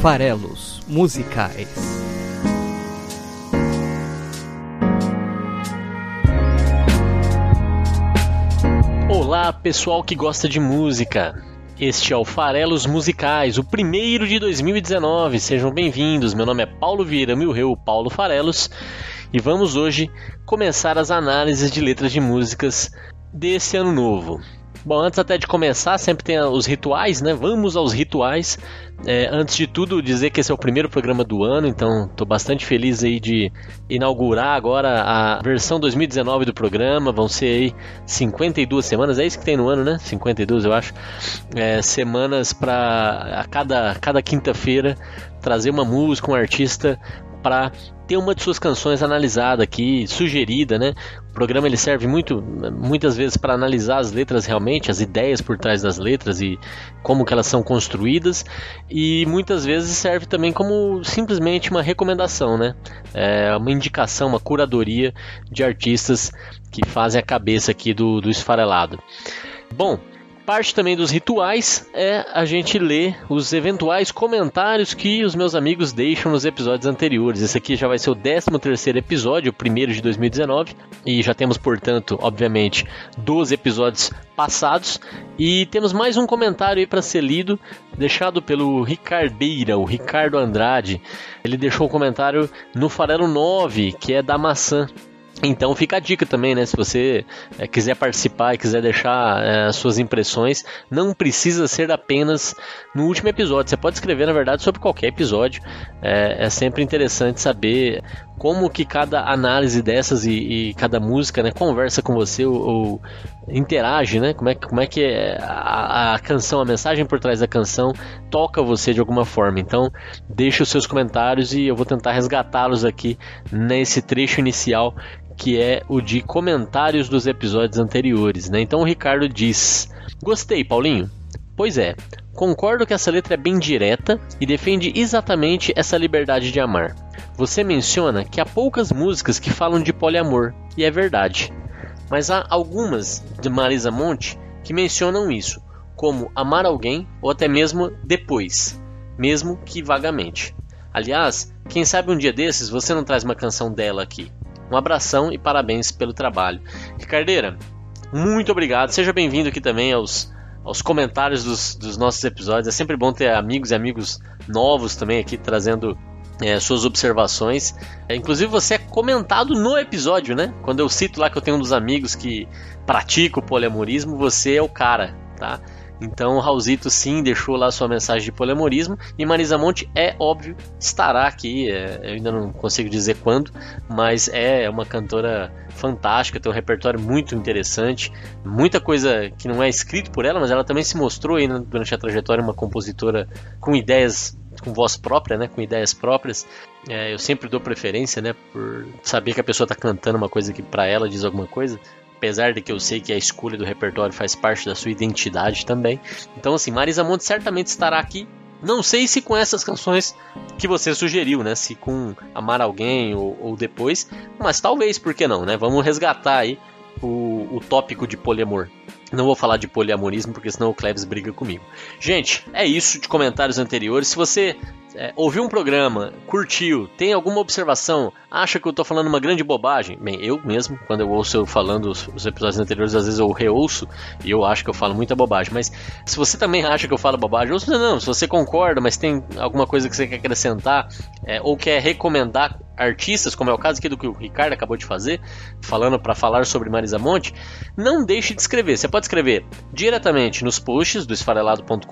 farelos musicais. Olá, pessoal que gosta de música. Este é o Farelos Musicais, o primeiro de 2019. Sejam bem-vindos. Meu nome é Paulo Vieira Milreu, Paulo Farelos, e vamos hoje começar as análises de letras de músicas desse ano novo. Bom, antes até de começar, sempre tem os rituais, né? Vamos aos rituais. É, antes de tudo, dizer que esse é o primeiro programa do ano, então estou bastante feliz aí de inaugurar agora a versão 2019 do programa. Vão ser aí 52 semanas, é isso que tem no ano, né? 52, eu acho. É, semanas para a cada, cada quinta-feira trazer uma música, um artista para ter uma de suas canções analisada aqui, sugerida, né? O programa ele serve muito, muitas vezes para analisar as letras realmente, as ideias por trás das letras e como que elas são construídas, e muitas vezes serve também como simplesmente uma recomendação, né? É uma indicação, uma curadoria de artistas que fazem a cabeça aqui do, do esfarelado. Bom, parte também dos rituais é a gente ler os eventuais comentários que os meus amigos deixam nos episódios anteriores. Esse aqui já vai ser o 13 terceiro episódio, o primeiro de 2019, e já temos, portanto, obviamente, 12 episódios passados. E temos mais um comentário aí para ser lido, deixado pelo Ricardeira, o Ricardo Andrade. Ele deixou um comentário no Farelo 9, que é da maçã. Então fica a dica também, né? Se você é, quiser participar e quiser deixar é, suas impressões, não precisa ser apenas no último episódio. Você pode escrever, na verdade, sobre qualquer episódio. É, é sempre interessante saber como que cada análise dessas e, e cada música né, conversa com você ou, ou, interage, né? Como é, como é que é a, a, canção, a mensagem por trás da canção toca você de alguma forma. Então, deixe os seus comentários e eu vou tentar resgatá-los aqui nesse trecho inicial que é o de comentários dos episódios anteriores, né? Então o Ricardo diz: Gostei, Paulinho. Pois é, concordo que essa letra é bem direta e defende exatamente essa liberdade de amar. Você menciona que há poucas músicas que falam de poliamor, e é verdade. Mas há algumas de Marisa Monte que mencionam isso, como amar alguém ou até mesmo depois, mesmo que vagamente. Aliás, quem sabe um dia desses você não traz uma canção dela aqui. Um abração e parabéns pelo trabalho. Ricardeira, muito obrigado. Seja bem-vindo aqui também aos, aos comentários dos, dos, nossos episódios. É sempre bom ter amigos e amigos novos também aqui trazendo é, suas observações. É, inclusive você é comentado no episódio, né? Quando eu cito lá que eu tenho um dos amigos que pratica o poliamorismo, você é o cara, tá? Então o Raulzito sim deixou lá sua mensagem de poliamorismo e Marisa Monte é óbvio estará aqui. É, eu ainda não consigo dizer quando, mas é uma cantora fantástica, tem um repertório muito interessante, muita coisa que não é escrito por ela, mas ela também se mostrou aí né, durante a trajetória uma compositora com ideias com voz própria, né, com ideias próprias. É, eu sempre dou preferência, né, por saber que a pessoa está cantando uma coisa que para ela diz alguma coisa apesar de que eu sei que a escolha do repertório faz parte da sua identidade também. Então, assim, Marisa Monte certamente estará aqui. Não sei se com essas canções que você sugeriu, né? Se com Amar Alguém ou, ou depois, mas talvez, por que não, né? Vamos resgatar aí o, o tópico de poliamor. Não vou falar de poliamorismo porque senão o Cleves briga comigo. Gente, é isso de comentários anteriores. Se você é, ouviu um programa, curtiu, tem alguma observação, acha que eu estou falando uma grande bobagem? Bem, eu mesmo, quando eu ouço eu falando os, os, episódios anteriores, às vezes eu reouço e eu acho que eu falo muita bobagem. Mas se você também acha que eu falo bobagem, ou se não, se você concorda, mas tem alguma coisa que você quer acrescentar é, ou quer recomendar artistas, como é o caso aqui do que o Ricardo acabou de fazer, falando para falar sobre Marisa Monte, não deixe de escrever. Você pode escrever diretamente nos posts do esfarelado.com.br,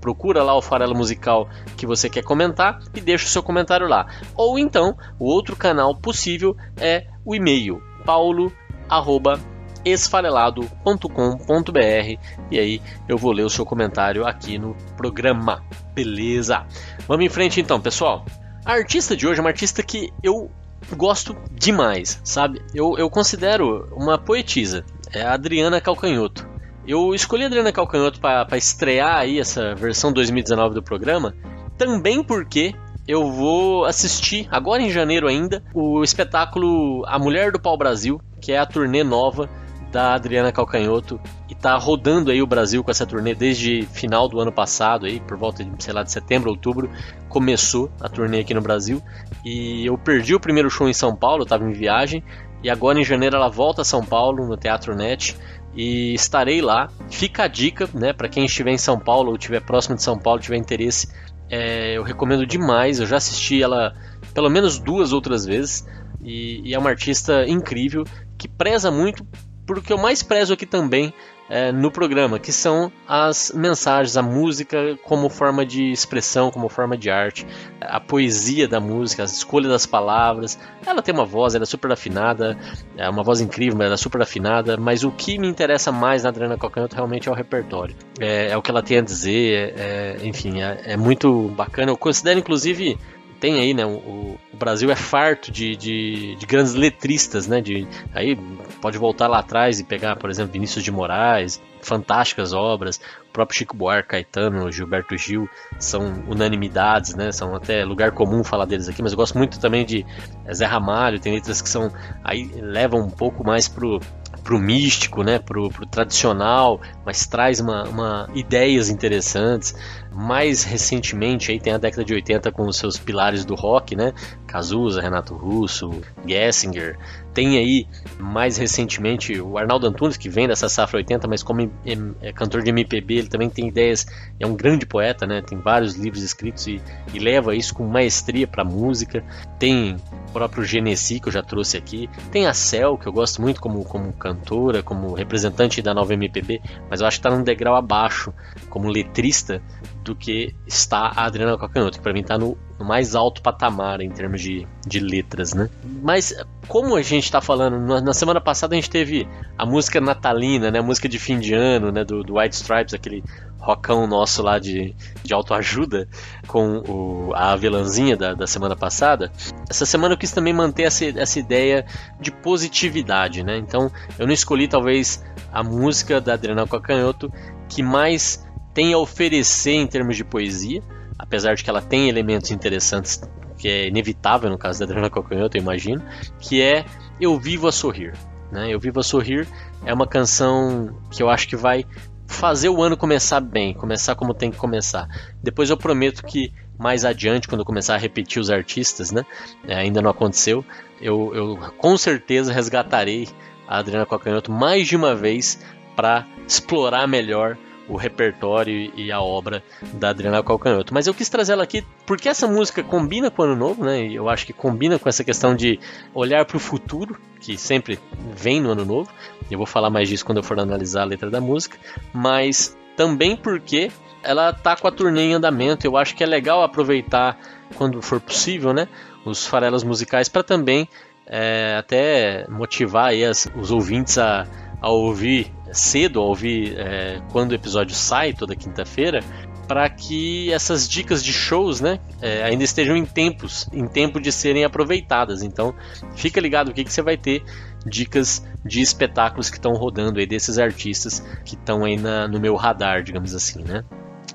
procura lá o farelo musical que você quer comentar e deixa o seu comentário lá. Ou então, o outro canal possível é o e-mail paulo@esfarelado.com.br e aí eu vou ler o seu comentário aqui no programa. Beleza? Vamos em frente então, pessoal. A artista de hoje é uma artista que eu gosto demais, sabe? Eu, eu considero uma poetisa. É a Adriana Calcanhoto. Eu escolhi a Adriana Calcanhoto para estrear aí essa versão 2019 do programa, também porque eu vou assistir, agora em janeiro ainda, o espetáculo A Mulher do Pau Brasil, que é a turnê nova da Adriana Calcanhoto e tá rodando aí o Brasil com essa turnê desde final do ano passado aí, por volta de, sei lá, de setembro, outubro, começou a turnê aqui no Brasil e eu perdi o primeiro show em São Paulo, eu tava em viagem e agora em janeiro ela volta a São Paulo no Teatro Net e estarei lá. Fica a dica, né, para quem estiver em São Paulo ou estiver próximo de São Paulo, tiver interesse, é, eu recomendo demais. Eu já assisti ela pelo menos duas outras vezes e, e é uma artista incrível que preza muito por que eu mais prezo aqui também é, no programa, que são as mensagens, a música como forma de expressão, como forma de arte, a poesia da música, a escolha das palavras. Ela tem uma voz, ela é super afinada, é uma voz incrível, mas ela é super afinada. Mas o que me interessa mais na Adriana Calcanhoto realmente é o repertório, é, é o que ela tem a dizer, é, é enfim, é, é muito bacana. Eu considero inclusive tem aí, né? O, o Brasil é farto de, de, de, grandes letristas, né? De, aí pode voltar lá atrás e pegar, por exemplo, Vinícius de Moraes, fantásticas obras, o próprio Chico Buarque, Caetano, Gilberto Gil, são unanimidades, né? São até lugar comum falar deles aqui, mas eu gosto muito também de Zé Ramalho, tem letras que são aí levam um pouco mais pro pro místico, né, pro, pro tradicional, mas traz uma, uma, ideias interessantes. Mais recentemente aí tem a década de 80 com os seus pilares do rock, né? Cazuza, Renato Russo, Gessinger. Tem aí mais recentemente o Arnaldo Antunes, que vem dessa safra 80, mas como é cantor de MPB, ele também tem ideias, é um grande poeta, né? Tem vários livros escritos e, e leva isso com maestria para música. Tem próprio Genesi, que eu já trouxe aqui. Tem a Cel, que eu gosto muito como, como cantora, como representante da nova MPB, mas eu acho que está num degrau abaixo como letrista do que está a Adriana Calcanhoto, que para mim está no, no, mais alto patamar em termos de, de letras, né? Mas como a gente está falando, na, na, semana passada a gente teve a música natalina, né? A música de fim de ano, né? Do, do White Stripes, aquele rockão nosso lá de, de autoajuda com o, a avelãzinha da, da semana passada. Essa semana eu quis também manter essa, essa ideia de positividade, né? Então eu não escolhi talvez a música da Adriana Calcanhoto que mais tem a oferecer em termos de poesia, apesar de que ela tem elementos interessantes, que é inevitável no caso da Adriana Calcanhoto, eu imagino, que é Eu Vivo a Sorrir. Né? Eu Vivo a Sorrir é uma canção que eu acho que vai fazer o ano começar bem, começar como tem que começar. Depois eu prometo que mais adiante, quando eu começar a repetir os artistas, né? É, ainda não aconteceu, eu, eu com certeza resgatarei a Adriana Calcanhoto mais de uma vez para explorar melhor o repertório e a obra da Adriana Calcanhoto. Mas eu quis trazer ela aqui porque essa música combina com o Ano Novo, né? Eu acho que combina com essa questão de olhar para o futuro, que sempre vem no Ano Novo. Eu vou falar mais disso quando eu for analisar a letra da música. Mas também porque ela tá com a turnê em andamento. Eu acho que é legal aproveitar quando for possível, né? Os farelas musicais para também é, até motivar as, os ouvintes a, a ouvir cedo, a ouvir é, quando o episódio sai, toda quinta-feira, para que essas dicas de shows, né, é, ainda estejam em tempos, em tempo de serem aproveitadas. Então, fica ligado o que, você vai ter dicas de espetáculos que estão rodando aí desses artistas que estão aí na, no meu radar, digamos assim, né?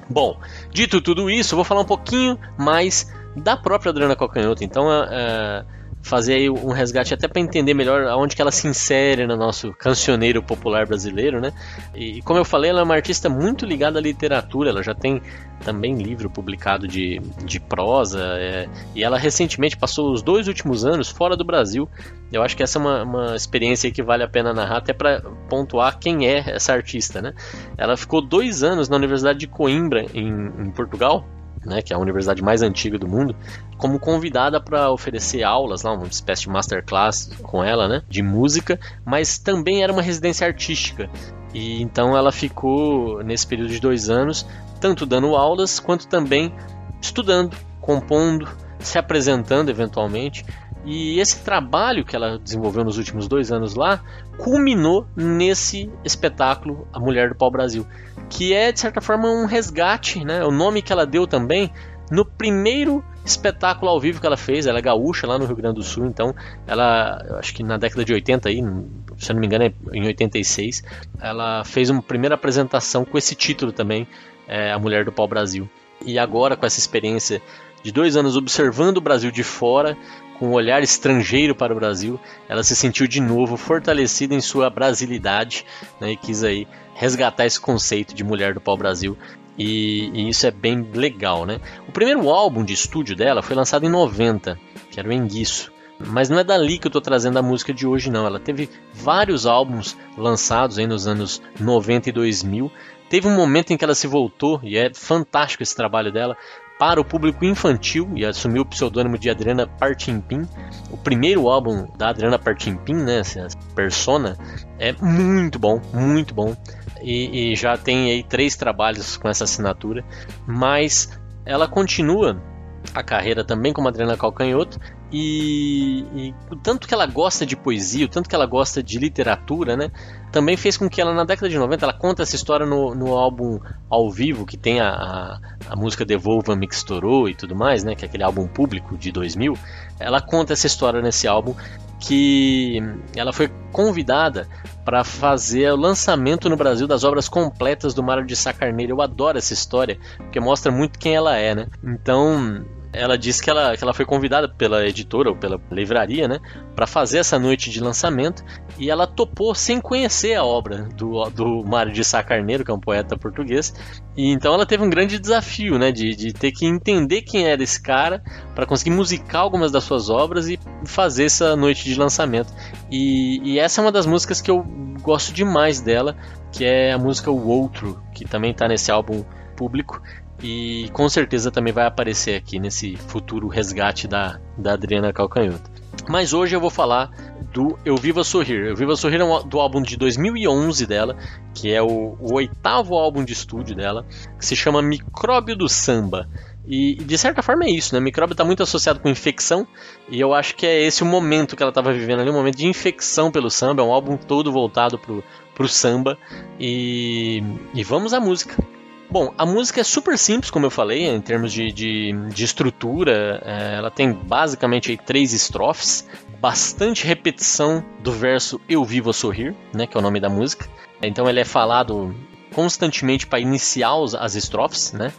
Bom, dito tudo isso, eu vou falar um pouquinho mais da própria Adriana Cocanhoto. Então, é, fazer um resgate até para entender melhor aonde que ela se insere no nosso cancioneiro popular brasileiro, né? E como eu falei, ela é uma artista muito ligada à literatura, ela já tem também livro publicado de, de prosa, é, e ela recentemente passou os dois últimos anos fora do Brasil. Eu acho que essa é uma, uma experiência que vale a pena narrar, até para pontuar quem é essa artista, né? Ela ficou dois anos na Universidade de Coimbra, em, em Portugal, né, que é a universidade mais antiga do mundo, como convidada para oferecer aulas lá, uma espécie de masterclass com ela, né, de música, mas também era uma residência artística. E então ela ficou nesse período de dois anos, tanto dando aulas quanto também estudando, compondo, se apresentando eventualmente. E esse trabalho que ela desenvolveu nos últimos dois anos lá culminou nesse espetáculo A Mulher do Pau Brasil, que é de certa forma um resgate, né? O nome que ela deu também no primeiro espetáculo ao vivo que ela fez, ela é gaúcha lá no Rio Grande do Sul, então ela, eu acho que na década de 80 aí, se eu não me engano é em 86, ela fez uma primeira apresentação com esse título também, é, A Mulher do Pau Brasil. E agora com essa experiência de dois anos observando o Brasil de fora, com um olhar estrangeiro para o Brasil, ela se sentiu de novo fortalecida em sua brasilidade né, e quis aí resgatar esse conceito de mulher do pau-brasil e, e, isso é bem legal, né? O primeiro álbum de estúdio dela foi lançado em 90, que era o Enguiço. Mas não é dali que eu estou trazendo a música de hoje, não. Ela teve vários álbuns lançados aí nos anos 90 e 2000. Teve um momento em que ela se voltou, e é fantástico esse trabalho dela, para o público infantil e assumiu o pseudônimo de Adriana Partimpim. O primeiro álbum da Adriana Partimpim, né, essa Persona, é muito bom, muito bom. E, e já tem aí três trabalhos com essa assinatura, mas ela continua a carreira também como Adriana Calcanhoto e, e, o tanto que ela gosta de poesia, o tanto que ela gosta de literatura, né? Também fez com que ela, na década de 90, ela conta essa história no, no álbum ao vivo, que tem a, a, a música Devolva Me Estourou e tudo mais, né? Que é aquele álbum público de 2000. Ela conta essa história nesse álbum que ela foi convidada para fazer o lançamento no Brasil das obras completas do Mário de Sá Carneiro. Eu adoro essa história, porque mostra muito quem ela é, né? Então, ela disse que ela, que ela foi convidada pela editora ou pela livraria, né, para fazer essa noite de lançamento e ela topou sem conhecer a obra do, do Mário de Sá Carneiro, que é um poeta português. E então ela teve um grande desafio, né, de, de ter que entender quem era esse cara para conseguir musicar algumas das suas obras e fazer essa noite de lançamento. E, e essa é uma das músicas que eu gosto demais dela, que é a música O Outro, que também está nesse álbum público e com certeza também vai aparecer aqui nesse futuro resgate da, da Adriana Calcanhoto. Mas hoje eu vou falar do Eu Viva Sorrir. Eu Viva Sorrir é do álbum de 2011 dela, que é o, o oitavo álbum de estúdio dela, que se chama Micróbio do Samba. E de certa forma é isso, né? Micróbio está muito associado com infecção, e eu acho que é esse o momento que ela estava vivendo ali, um momento de infecção pelo samba, é um álbum todo voltado pro, pro samba. E, e vamos à música. Bom, a música é super simples, como eu falei, em termos de, de, de estrutura. É, ela tem basicamente aí, três estrofes, bastante repetição do verso Eu Vivo a Sorrir, né, que é o nome da música. Então ele é falado constantemente para iniciar as estrofes, né?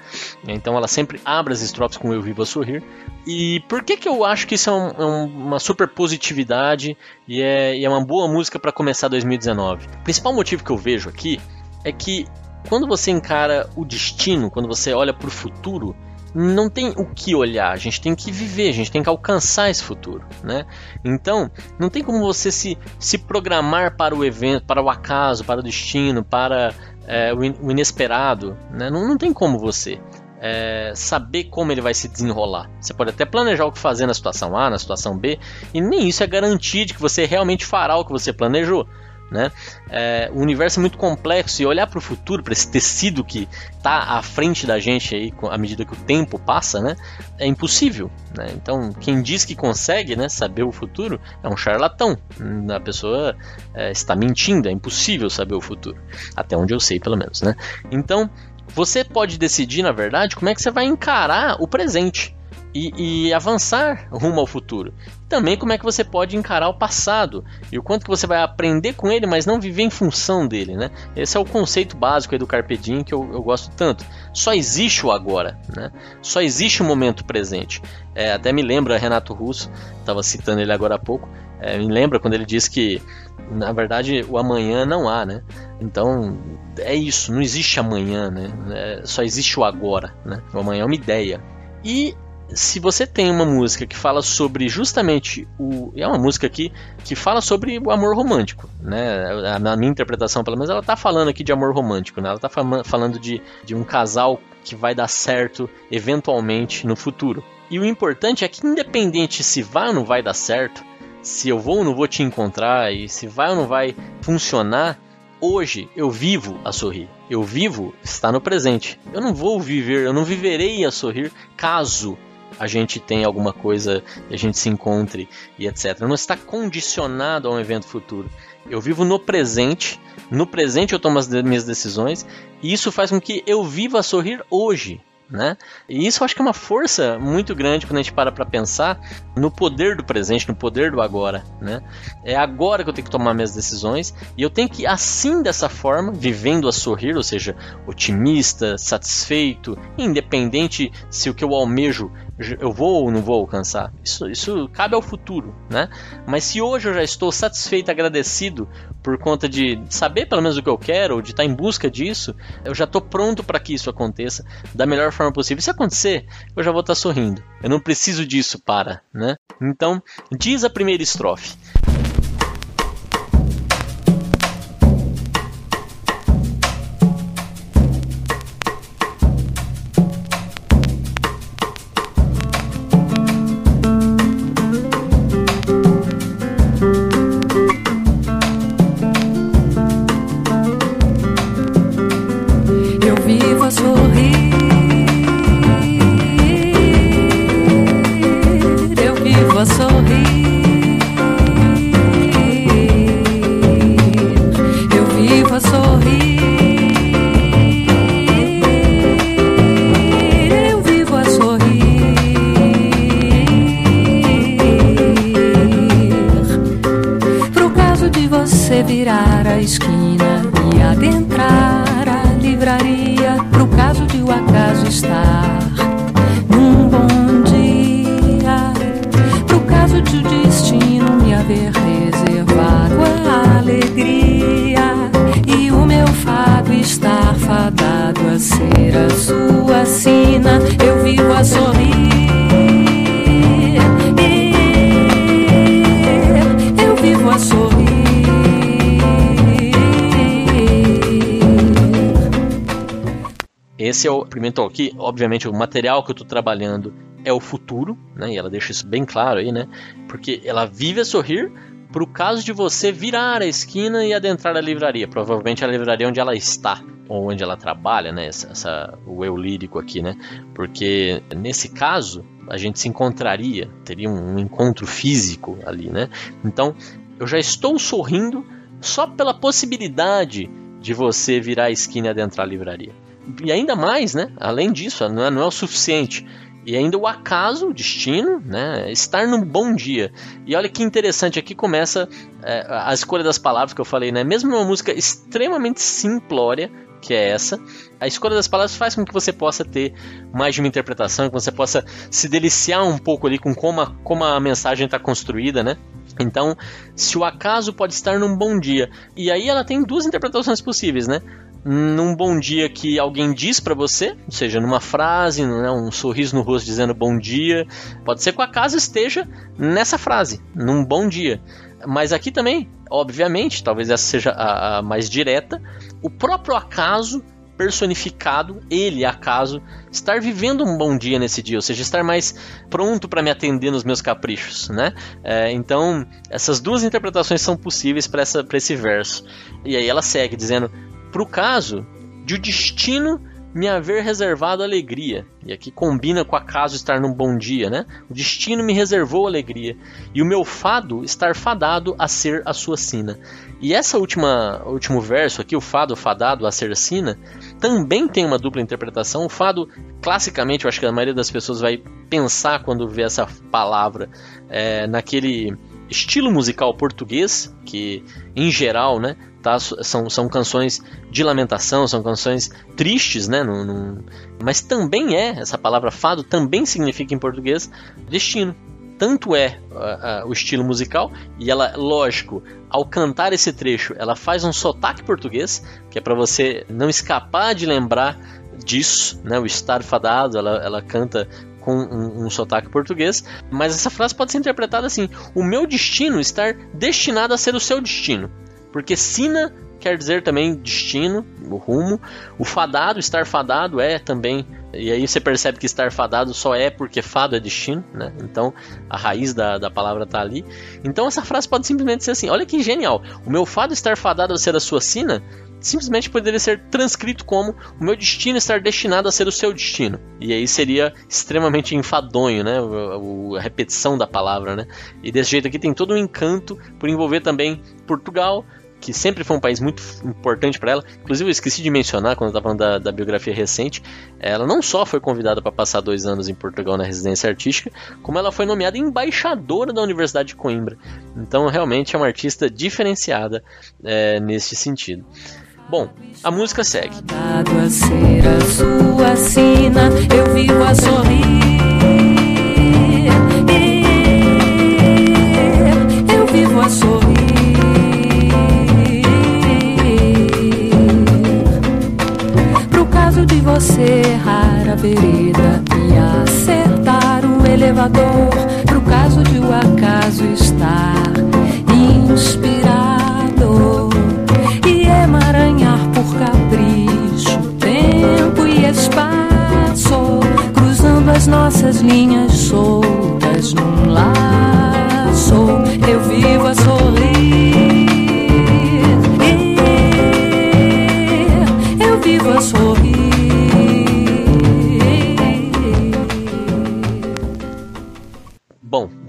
Então ela sempre abre as estrofes com Eu Vivo a Sorrir. E por que, que eu acho que isso é, um, é uma super positividade e é, e é uma boa música para começar 2019? O principal motivo que eu vejo aqui é que quando você encara o destino, quando você olha para o futuro, não tem o que olhar, a gente tem que viver, a gente tem que alcançar esse futuro, né? Então, não tem como você se, se programar para o evento, para o acaso, para o destino, para é, o, inesperado, né? Não, não tem como você é, saber como ele vai se desenrolar. Você pode até planejar o que fazer na situação A, na situação B, e nem isso é garantia de que você realmente fará o que você planejou. Né? É, o universo é muito complexo e olhar para o futuro, para esse tecido que está à frente da gente aí, à medida que o tempo passa, né, é impossível. Né? Então, quem diz que consegue né, saber o futuro é um charlatão. A pessoa é, está mentindo, é impossível saber o futuro. Até onde eu sei, pelo menos. Né? Então, você pode decidir, na verdade, como é que você vai encarar o presente e, e, avançar rumo ao futuro. Também como é que você pode encarar o passado e o quanto que você vai aprender com ele, mas não viver em função dele, né? Esse é o conceito básico do Carpe Diem que eu, eu gosto tanto. Só existe o agora, né? Só existe o momento presente. É, até me lembra Renato Russo, estava citando ele agora há pouco, é, me lembra quando ele diz que na verdade o amanhã não há, né? Então é isso, não existe amanhã, né? É, só existe o agora, né? O amanhã é uma ideia. E se você tem uma música que fala sobre justamente o. É uma música aqui que fala sobre o amor romântico, né? Na minha interpretação, pelo menos, ela está falando aqui de amor romântico, né? Ela está falando de, de um casal que vai dar certo eventualmente no futuro. E o importante é que, independente se vai ou não vai dar certo, se eu vou ou não vou te encontrar, e se vai ou não vai funcionar, hoje eu vivo a sorrir. Eu vivo está no presente. Eu não vou viver, eu não viverei a sorrir caso a gente tem alguma coisa a gente se encontre e etc. Não está condicionado a um evento futuro. Eu vivo no presente, no presente eu tomo as minhas decisões e isso faz com que eu viva a sorrir hoje. Né? E isso eu acho que é uma força muito grande quando a gente para para pensar no poder do presente, no poder do agora, né? É agora que eu tenho que tomar minhas decisões e eu tenho que assim dessa forma, vivendo a sorrir, ou seja, otimista, satisfeito, independente se o que eu almejo eu vou ou não vou alcançar? Isso, isso cabe ao futuro, né? Mas se hoje eu já estou satisfeito, agradecido por conta de saber pelo menos o que eu quero, ou de estar em busca disso, eu já estou pronto para que isso aconteça da melhor forma possível. Se acontecer, eu já vou estar sorrindo. Eu não preciso disso para, né? Então, diz a primeira estrofe. Esse é Pimentel aqui, obviamente o material que eu estou trabalhando é o futuro, né? E ela deixa isso bem claro aí, né? Porque ela vive a sorrir para o caso de você virar a esquina e adentrar a livraria, provavelmente a livraria onde ela está ou onde ela trabalha, né? Essa, essa, o eu lírico aqui, né? Porque nesse caso a gente se encontraria, teria um, um encontro físico ali, né? Então eu já estou sorrindo só pela possibilidade de você virar a esquina e adentrar a livraria e ainda mais, né? Além disso, não é, não é o suficiente. E ainda o acaso, o destino, né? Estar num bom dia. E olha que interessante, aqui começa é, a escolha das palavras que eu falei, né? Mesmo numa música extremamente simplória, que é essa, a escolha das palavras faz com que você possa ter mais de uma interpretação, que você possa se deliciar um pouco ali com como a, como a mensagem está construída, né? Então, se o acaso pode estar num bom dia, e aí ela tem duas interpretações possíveis, né? Num bom dia que alguém diz para você, ou seja, numa frase, né, um sorriso no rosto dizendo bom dia, pode ser que o acaso esteja nessa frase, num bom dia. Mas aqui também, obviamente, talvez essa seja a, a mais direta, o próprio acaso personificado, ele, acaso, estar vivendo um bom dia nesse dia, ou seja, estar mais pronto para me atender nos meus caprichos, né? É, então, essas duas interpretações são possíveis para esse verso. E aí ela segue dizendo: para o caso de o destino me haver reservado alegria. E aqui combina com acaso estar num bom dia, né? O destino me reservou alegria. E o meu fado estar fadado a ser a sua sina. E essa última último verso aqui, o fado fadado a ser a sina, também tem uma dupla interpretação. O fado, classicamente, eu acho que a maioria das pessoas vai pensar quando vê essa palavra é, naquele estilo musical português, que em geral, né, tá, são, são canções de lamentação, são canções tristes, né, mas também é, essa palavra fado também significa em português destino. Tanto é uh, uh, o estilo musical, e ela, lógico, ao cantar esse trecho, ela faz um sotaque português, que é para você não escapar de lembrar disso, né, o estar fadado, ela, ela canta com um, um sotaque português, mas essa frase pode ser interpretada assim: o meu destino estar destinado a ser o seu destino. Porque sina quer dizer também destino, o rumo. O fadado, estar fadado é também. E aí você percebe que estar fadado só é porque fado é destino, né? Então a raiz da, da palavra está ali. Então essa frase pode simplesmente ser assim: olha que genial. O meu fado estar fadado a ser a sua sina simplesmente poderia ser transcrito como o meu destino estar destinado a ser o seu destino. E aí seria extremamente enfadonho, né? A, repetição da palavra, né? E desse jeito aqui tem todo um encanto por envolver também Portugal, que sempre foi um país muito importante para ela. Inclusive, eu esqueci de mencionar quando estava falando da, da, biografia recente. Ela não só foi convidada para passar dois anos em Portugal na residência artística, como ela foi nomeada embaixadora da Universidade de Coimbra. Então, realmente é uma artista diferenciada é, neste sentido. Bom, a música segue. A ser a sua sina, eu vivo a sorrir. Eu vivo a sorrir. Vereda e acertar o elevador, pro caso de o acaso estar inspirado e emaranhar por capricho tempo e espaço, cruzando as nossas linhas soltas num laço. Eu vivo a sorrir.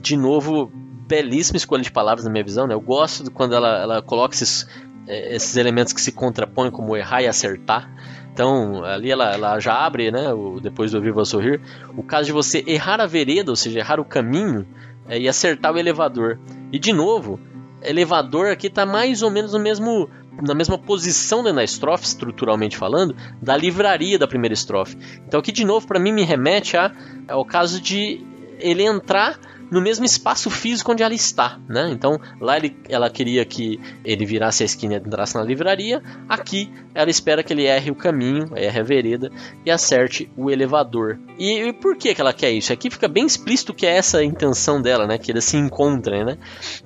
De novo, belíssima escolha de palavras na minha visão, né? Eu gosto quando ela, ela coloca esses, eh, esses elementos que se contrapõem, como errar e acertar. Então, ali ela, ela já abre, né, o, depois do Viva Sorrir, o caso de você errar a vereda, ou seja, errar o caminho é, e acertar o elevador. E de novo, elevador aqui está mais ou menos no mesmo na mesma posição dentro da estrofe, estruturalmente falando, da livraria da primeira estrofe. Então aqui de novo para mim me remete a, ao caso de ele entrar no mesmo espaço físico onde ela está, né? Então lá ele, ela queria que ele virasse a esquina e entrasse na livraria. Aqui ela espera que ele erre o caminho, erre a vereda e acerte o elevador. E, e por que, que ela quer isso? Aqui fica bem explícito que é essa a intenção dela, né? Que eles se encontrem, né?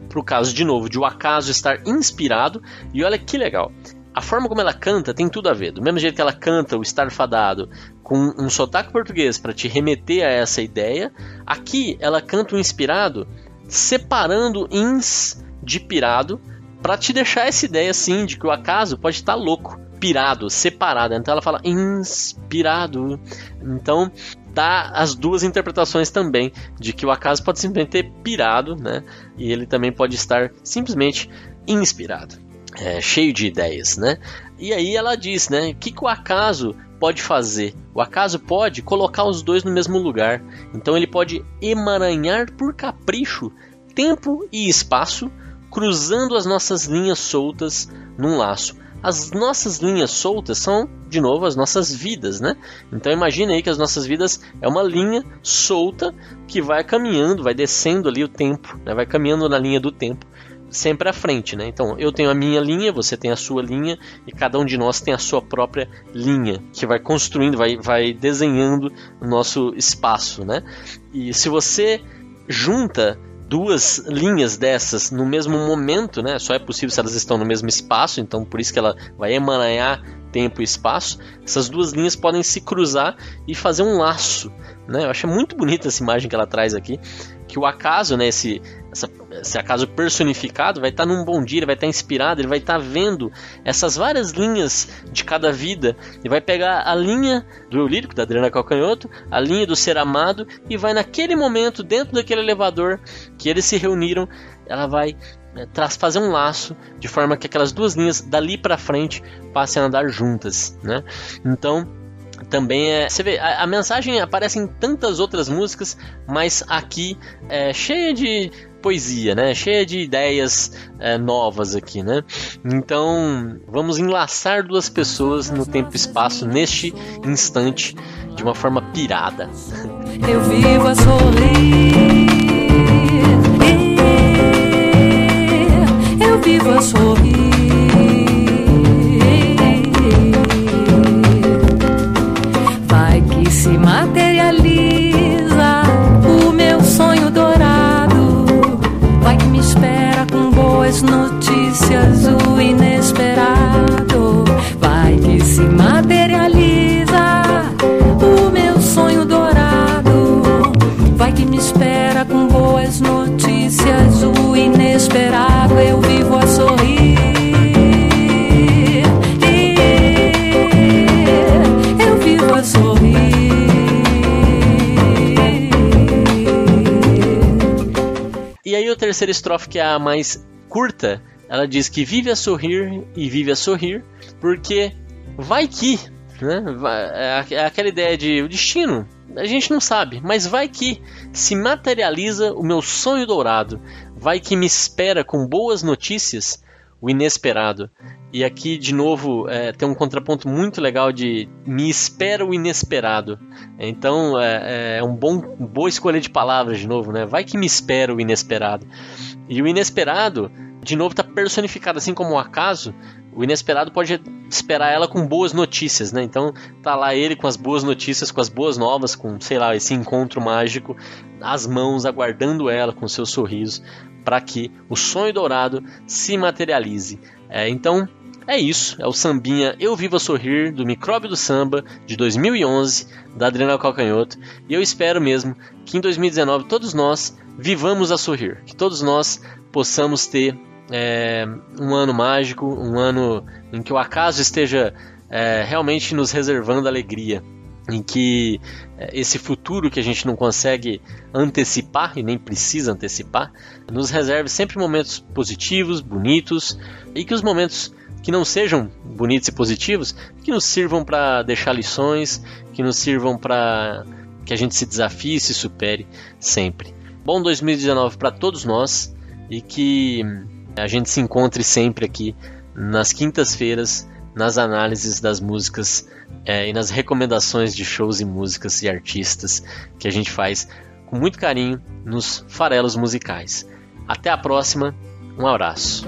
Pro caso de novo de o acaso estar inspirado. E olha que legal a forma como ela canta tem tudo a ver. Do mesmo jeito que ela canta o Estar Fadado com um sotaque português para te remeter a essa ideia, aqui ela canta o inspirado separando ins de pirado para te deixar essa ideia assim de que o acaso pode estar louco, pirado, separado. Então ela fala inspirado. Então dá as duas interpretações também de que o acaso pode simplesmente ter pirado, né? E ele também pode estar simplesmente inspirado é, cheio de ideias, né? E aí ela diz, né? O que, que o acaso pode fazer? O acaso pode colocar os dois no mesmo lugar. Então ele pode emaranhar por capricho tempo e espaço, cruzando as nossas linhas soltas num laço. As nossas linhas soltas são, de novo, as nossas vidas, né? Então imagine aí que as nossas vidas é uma linha solta que vai caminhando, vai descendo ali o tempo, né? vai caminhando na linha do tempo sempre à frente, né? Então, eu tenho a minha linha, você tem a sua linha e cada um de nós tem a sua própria linha que vai construindo, vai, vai desenhando o nosso espaço, né? E se você junta duas linhas dessas no mesmo momento, né? Só é possível se elas estão no mesmo espaço, então por isso que ela vai emaranhar tempo e espaço. Essas duas linhas podem se cruzar e fazer um laço, né? Eu acho muito bonita essa imagem que ela traz aqui, que o acaso, né, esse, essa, acaso personificado vai estar tá num bom dia, ele vai estar tá inspirado, ele vai estar tá vendo essas várias linhas de cada vida e vai pegar a linha do eu lírico, da Adriana Calcanhoto, a linha do ser amado e vai naquele momento, dentro daquele elevador que eles se reuniram, ela vai né, fazer um laço de forma que aquelas duas linhas dali para frente passem a andar juntas, né? Então também é. Você vê, a, a, mensagem aparece em tantas outras músicas, mas aqui é cheia de poesia, né? Cheia de ideias é, novas aqui, né? Então vamos enlaçar duas pessoas no tempo e espaço neste instante de uma forma pirada. Eu vivo a sorrir. Eu vivo a sorrir. Notícias, o inesperado vai que se materializa. O meu sonho dourado vai que me espera com boas notícias, o inesperado eu vivo a sorrir. E aí, a terceira estrofe, que é a mais curta, ela diz que vive a sorrir e vive a sorrir, porque vai que, né? É, é aquela ideia de o destino, a gente não sabe, mas vai que se materializa o meu sonho dourado, vai que me espera com boas notícias o inesperado. E aqui, de novo, é, tem um contraponto muito legal de me espera o inesperado. Então, é, é um bom, boa escolha de palavras, de novo, né? Vai que me espera o inesperado. E o inesperado, de novo, está personificado, assim como o acaso, o inesperado pode esperar ela com boas notícias, né? Então tá lá ele com as boas notícias, com as boas novas, com, sei lá, esse encontro mágico, as mãos aguardando ela com seu sorriso para que o sonho dourado se materialize. É, então é isso, é o sambinha Eu Vivo a Sorrir do Micróbio do Samba de 2011 da Adriana Calcanhoto e eu espero mesmo que em 2019 todos nós vivamos a sorrir, que todos nós possamos ter é, um ano mágico, um ano em que o acaso esteja é, realmente nos reservando alegria, em que é, esse futuro que a gente não consegue antecipar e nem precisa antecipar, nos reserve sempre momentos positivos, bonitos e que os momentos que não sejam bonitos e positivos, que nos sirvam para deixar lições, que nos sirvam para que a gente se desafie e se supere sempre. Bom 2019 para todos nós e que a gente se encontre sempre aqui nas quintas-feiras nas análises das músicas é, e nas recomendações de shows e músicas e artistas que a gente faz com muito carinho nos farelos musicais. Até a próxima, um abraço.